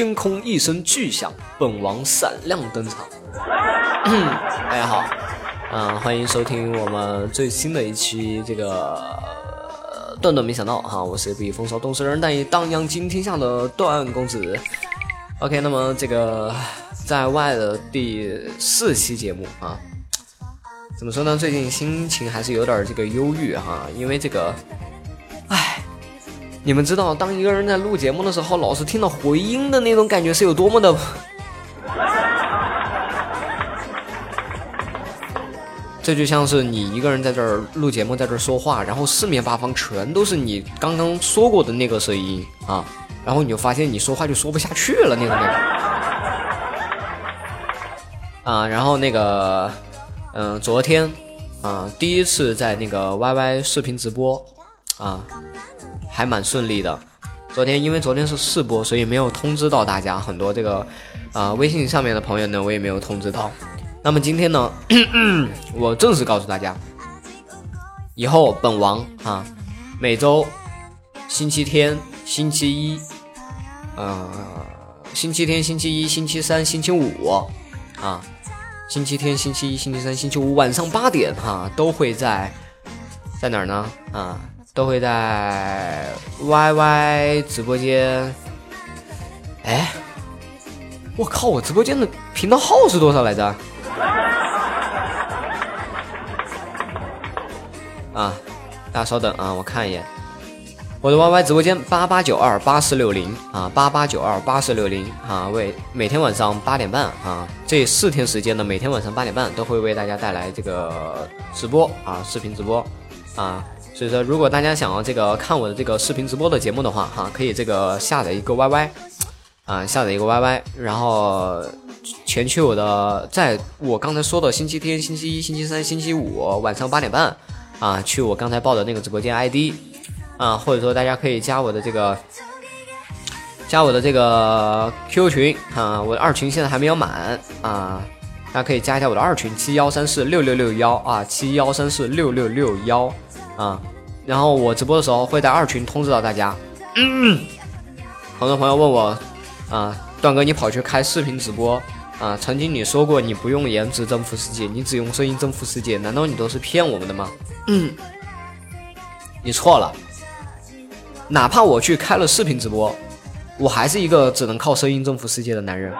天空一声巨响，本王闪亮登场。大家好，啊、欢迎收听我们最新的一期这个段段没想到哈，我是比风骚动世人，但也荡漾惊天下的段公子。OK，那么这个在外的第四期节目啊，怎么说呢？最近心情还是有点这个忧郁哈，因为这个，你们知道，当一个人在录节目的时候，老是听到回音的那种感觉是有多么的。这就像是你一个人在这儿录节目，在这儿说话，然后四面八方全都是你刚刚说过的那个声音啊，然后你就发现你说话就说不下去了那种感觉。啊，然后那个，嗯、昨天啊，第一次在那个 YY 视频直播啊，还蛮顺利的。昨天因为昨天是试播，所以没有通知到大家。很多这个啊、微信上面的朋友呢，我也没有通知到。那么今天呢，我正式告诉大家，以后本王啊，每周星期天、星期一，呃，星期天、星期一、星期三、星期五啊，星期天、星期一、星期三、星期五晚上八点哈、都会在在哪儿呢？啊，都会在 YY 直播间。哎，我靠，我直播间的频道号是多少来着？啊，大家稍等啊，我看一眼，我的 YY 直播间八八九二八四六零啊，八八九二八四六零啊，为每天晚上八点半啊，这四天时间呢，每天晚上八点半都会为大家带来这个直播啊，视频直播啊，所以说如果大家想要这个看我的这个视频直播的节目的话哈、可以这个下载一个 YY 啊，下载一个 YY，然后前去我的，在我刚才说的星期天、星期一、星期三、星期五晚上八点半啊，去我刚才报的那个直播间 ID 啊，或者说大家可以加我的这个加我的这个 QQ 群啊，我的二群现在还没有满啊，大家可以加一下我的二群七幺三四六六六幺啊，七幺三四六六六幺。啊，然后我直播的时候会在二群通知到大家。嗯很多朋友问我啊，段哥，你跑去开视频直播啊？曾经你说过你不用颜值征服世界，你只用声音征服世界，难道你都是骗我们的吗？嗯，你错了。哪怕我去开了视频直播，我还是一个只能靠声音征服世界的男人。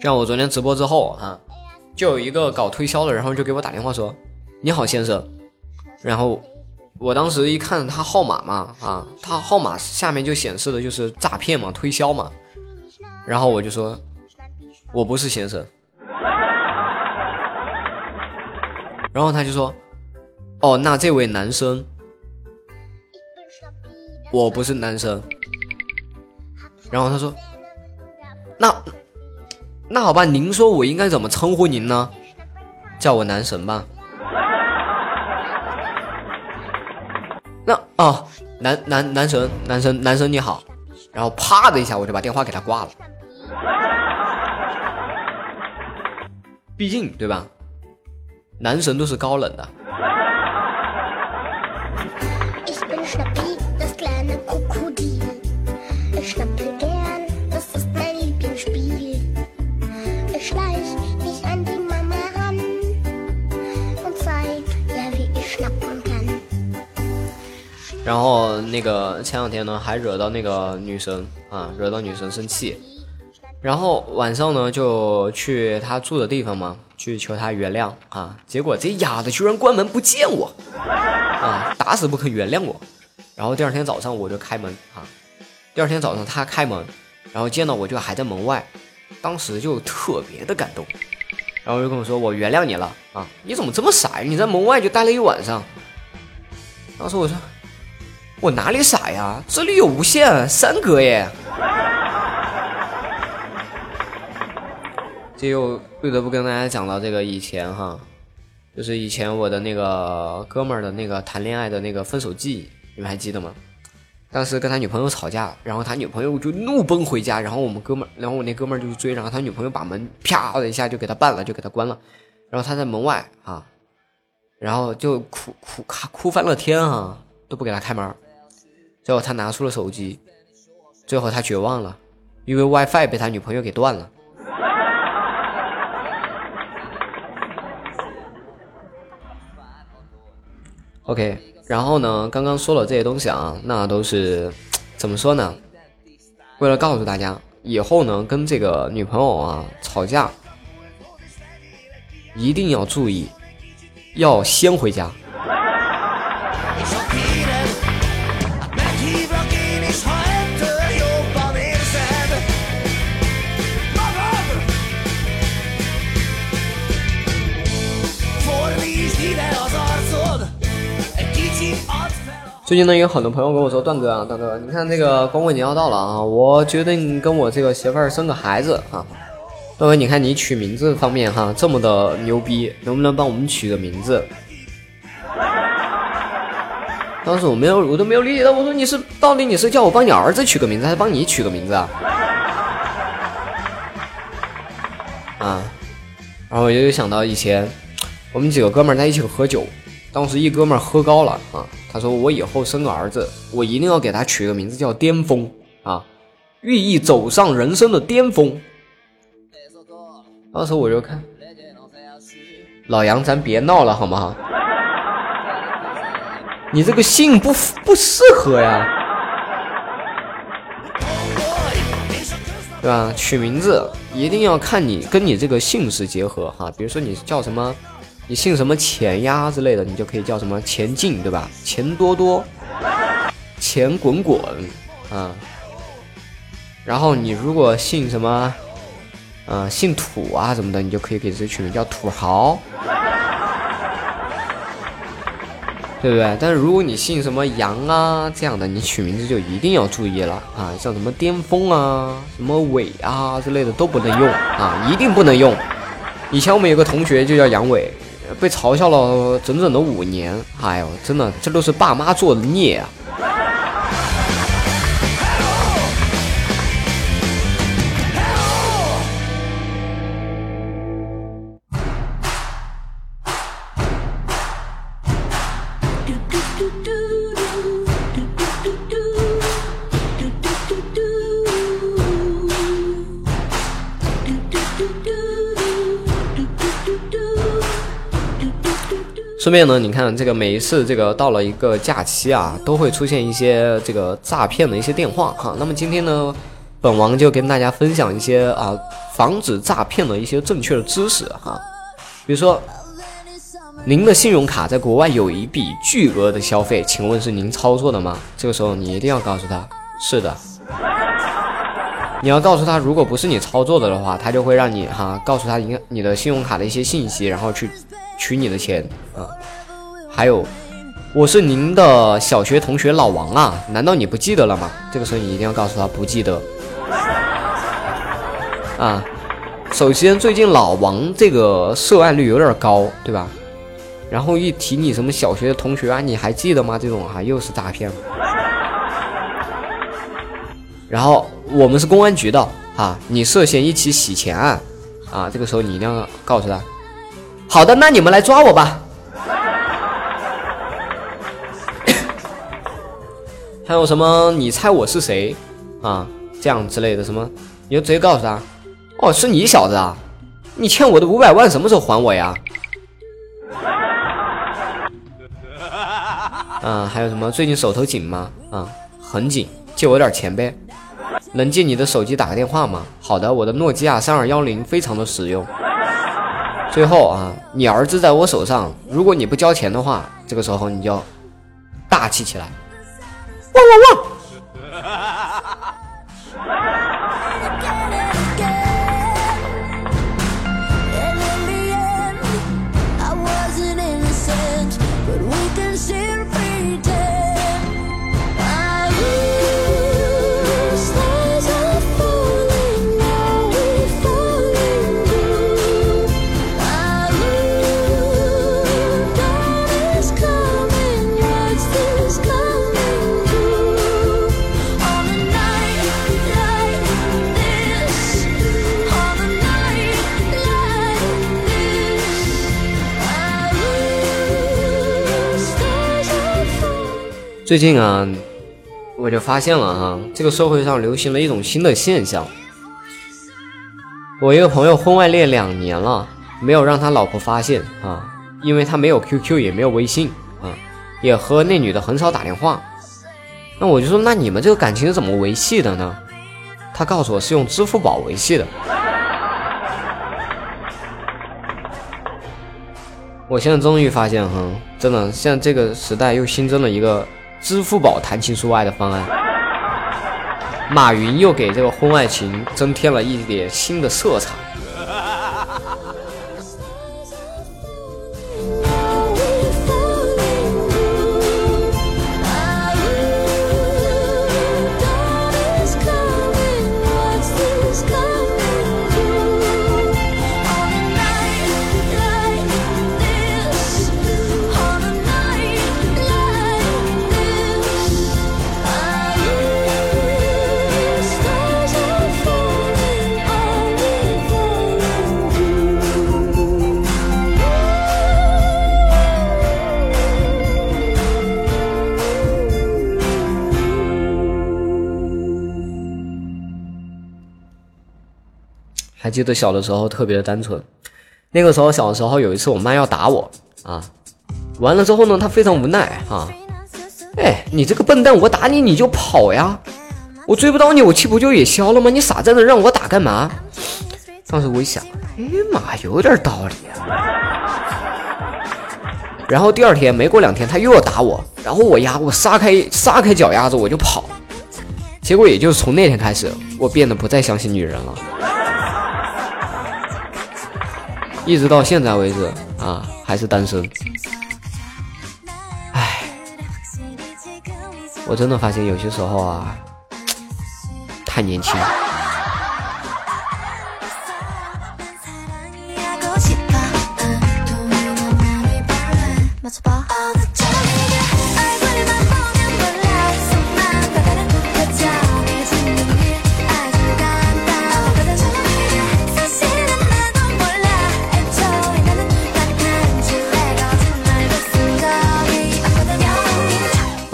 像我昨天直播之后啊，就有一个搞推销的，然后就给我打电话说：“你好，先生。”然后我当时一看他号码嘛，啊，他号码下面就显示的就是诈骗嘛，推销嘛。然后我就说：“我不是先生。”然后他就说：“哦，那这位男生，我不是男生。”然后他说：“那那好吧，您说我应该怎么称呼您呢？叫我男神吧。那哦，男男男神男神男神你好，然后啪的一下我就把电话给他挂了。毕竟对吧？男神都是高冷的。然后那个前两天呢，还惹到那个女神啊，惹到女神生气。然后晚上呢，就去她住的地方嘛，去求她原谅啊。结果这丫的居然关门不见我，啊，打死不肯原谅我。然后第二天早上我就开门啊，第二天早上他开门，然后见到我就还在门外，当时就特别的感动，然后就跟我说我原谅你了啊，你怎么这么傻呀？你在门外就待了一晚上。当时我说我哪里傻呀？这里有无线三格耶。这又不得不跟大家讲到这个以前哈，就是以前我的那个哥们儿的那个谈恋爱的那个分手记，你们还记得吗？当时跟他女朋友吵架，然后他女朋友就怒奔回家，然后我们哥们儿，然后我那哥们儿就去追，然后他女朋友把门啪的一下就给他绊了，就给他关了，然后他在门外啊，然后就哭哭哭哭翻了天啊，都不给他开门，最后他拿出了手机，最后他绝望了，因为 WiFi 被他女朋友给断了。OK，然后呢，刚刚说了这些东西啊，那都是怎么说呢？为了告诉大家，以后呢跟这个女朋友啊吵架，一定要注意，要先回家。最近呢，有很多朋友跟我说：“段哥啊，段哥，你看这个光棍节要到了啊，我决定跟我这个媳妇儿生个孩子啊。段哥，你看你取名字方面哈这么的牛逼，能不能帮我们取个名字？”当时我没有，我都没有理解到，我说你是到底你是叫我帮你儿子取个名字，还是帮你取个名字啊？啊，然后我又想到以前我们几个哥们在一起喝酒。当时一哥们喝高了啊，他说我以后生个儿子，我一定要给他取个名字叫巅峰啊，寓意走上人生的巅峰。当时我就看老杨，咱别闹了好不好？你这个姓不不适合呀，对吧？取名字一定要看你跟你这个姓氏结合哈，比如说你叫什么。你姓什么钱呀之类的，你就可以叫什么钱进，对吧？钱多多，钱滚滚，啊。然后你如果姓什么，呃，姓土啊什么的，你就可以给自己取名叫土豪，对不对？但是如果你姓什么杨啊这样的，你取名字就一定要注意了啊，像什么巅峰啊、什么伟啊之类的都不能用啊，一定不能用。以前我们有个同学就叫杨伟。被嘲笑了整整的五年，哎呦，真的，这都是爸妈做的孽啊！顺便呢，你看这个每一次这个到了一个假期啊，都会出现一些这个诈骗的一些电话哈。那么今天呢，本王就跟大家分享一些啊防止诈骗的一些正确的知识哈。比如说，您的信用卡在国外有一笔巨额的消费，请问是您操作的吗？这个时候你一定要告诉他，是的。你要告诉他，如果不是你操作的的话，他就会让你哈告诉他银你的信用卡的一些信息，然后去。取你的钱啊！还有，我是您的小学同学老王啊，难道你不记得了吗？这个时候你一定要告诉他不记得啊。首先，最近老王这个涉案率有点高，对吧？然后一提你什么小学的同学啊，你还记得吗？这种哈又是诈骗。然后我们是公安局的啊，你涉嫌一起洗钱案啊，这个时候你一定要告诉他。好的，那你们来抓我吧。还有什么？你猜我是谁？啊，这样之类的什么？你就直接告诉他，哦，是你小子啊！你欠我的五百万什么时候还我呀？啊，还有什么？最近手头紧吗？啊，很紧，借我点钱呗。能借你的手机打个电话吗？好的，我的诺基亚三二幺零非常的实用。最后啊，你儿子在我手上，如果你不交钱的话，这个时候你就大气起来，汪汪！最近啊，我就发现了哈，这个社会上流行了一种新的现象。我一个朋友婚外恋两年了，没有让他老婆发现啊，因为他没有 QQ 也没有微信啊，也和那女的很少打电话。那我就说，那你们这个感情是怎么维系的呢？他告诉我是用支付宝维系的。我现在终于发现，哈，真的，现在这个时代又新增了一个。支付宝谈情说爱的方案，马云又给这个婚外情增添了一点新的色彩。记得小的时候特别的单纯，那个时候小的时候有一次我妈要打我啊，完了之后呢，她非常无奈啊，哎，你这个笨蛋，我打你你就跑呀，我追不到你，我气不就也消了吗？你傻在那让我打干嘛？当时我一想，哎妈，有点道理啊。然后第二天没过两天，他又要打我，然后我呀，我撒开撒开脚丫子我就跑，结果也就是从那天开始，我变得不再相信女人了。一直到现在为止啊，还是单身。唉，我真的发现有些时候啊，太年轻。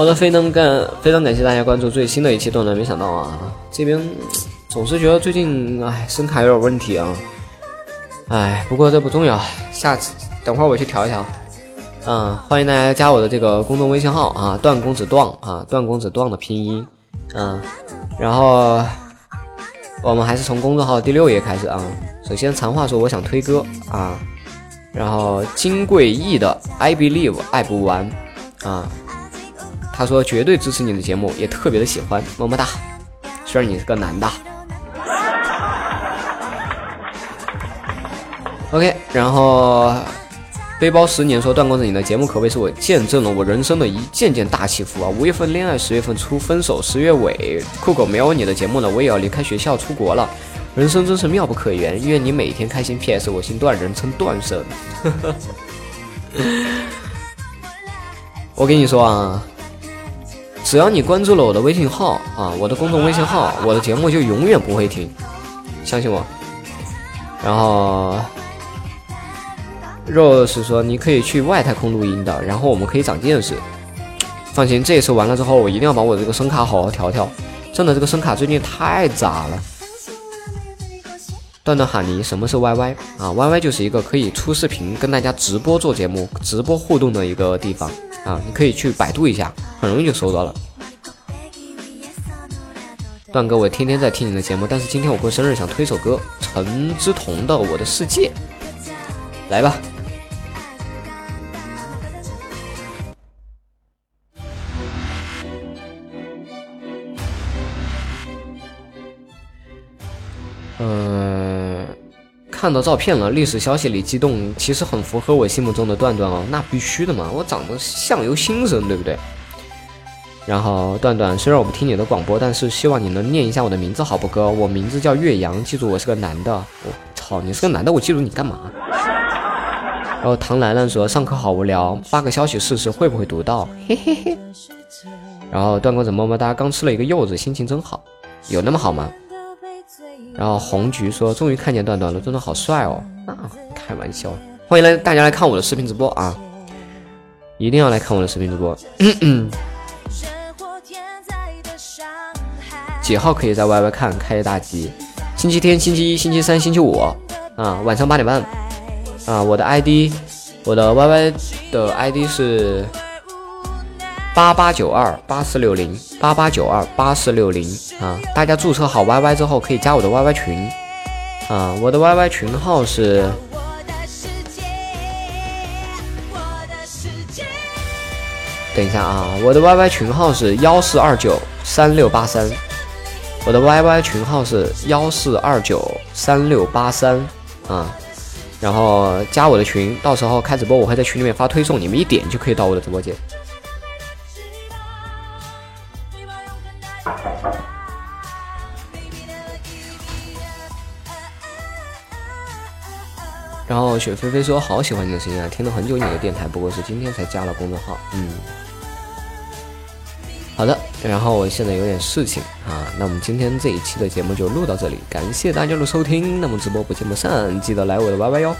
好的，非常感非常感谢大家关注最新的一期段段。没想到啊，这边总是觉得最近哎声卡有点问题啊，哎，不过这不重要，下次等会儿我去调一调。嗯，欢迎大家加我的这个公众微信号啊，段公子段啊，段公子段的拼音，嗯，然后我们还是从公众号第六页开始啊。首先，长话说我想推歌啊，然后金贵义的 I Believe 爱不完啊。他说绝对支持你的节目，也特别的喜欢，么么哒。虽然你是个男的。OK，然后背包十年说段公子，你的节目可谓是我见证了我人生的一件件大起伏啊！五月份恋爱，十月份初分手，十月尾酷狗没有你的节目了，我也要离开学校出国了，人生真是妙不可言。愿你每天开心。PS，我姓段，人称段生。我跟你说啊。只要你关注了我的微信号啊，我的公众微信号，我的节目就永远不会停，相信我。然后，Rose 说你可以去外太空录音的，然后我们可以长见识。放心，这一次完了之后，我一定要把我这个声卡好好调调。真的，这个声卡最近太杂了。段段喊你，什么是 YY 啊？YY 就是一个可以出视频跟大家直播做节目、直播互动的一个地方。啊，你可以去百度一下，很容易就搜到了。段哥，我天天在听你的节目，但是今天我过生日，想推首歌，陈之彤的《我的世界》，来吧。看到照片了，历史消息里激动，其实很符合我心目中的段段哦，那必须的嘛，我长得相由心生，对不对？然后段段，虽然我不听你的广播，但是希望你能念一下我的名字，好不哥？我名字叫岳阳，记住我是个男的。我操，你是个男的，我记住你干嘛？然后唐兰兰说上课好无聊，发个消息试试会不会读到，嘿嘿嘿。然后段公子么么哒，刚吃了一个柚子，心情真好，有那么好吗？然后红菊说终于看见段段了，段段好帅哦。啊，开玩笑，欢迎来大家来看我的视频直播啊，一定要来看我的视频直播。几号可以在 YY 看开业大吉？星期天、星期一、星期三、星期五啊，晚上八点半啊。我的 ID，我的 YY 的 ID 是八八九二八四六零八八九二八四六零啊。大家注册好 YY 之后可以加我的 YY 群啊。我的 YY 群号是，等一下啊，我的 YY 群号是幺四二九三六八三。我的 YY 群号是幺四二九三六八三啊，然后加我的群，到时候开直播我会在群里面发推送，你们一点就可以到我的直播间。雪菲菲说：“好喜欢你的声音啊，听了很久你的电台，不过是今天才加了公众号。”嗯。好的，然后我现在有点事情啊，那我们今天这一期的节目就录到这里，感谢大家的收听，那么直播不见不散，记得来我的 YY 哟。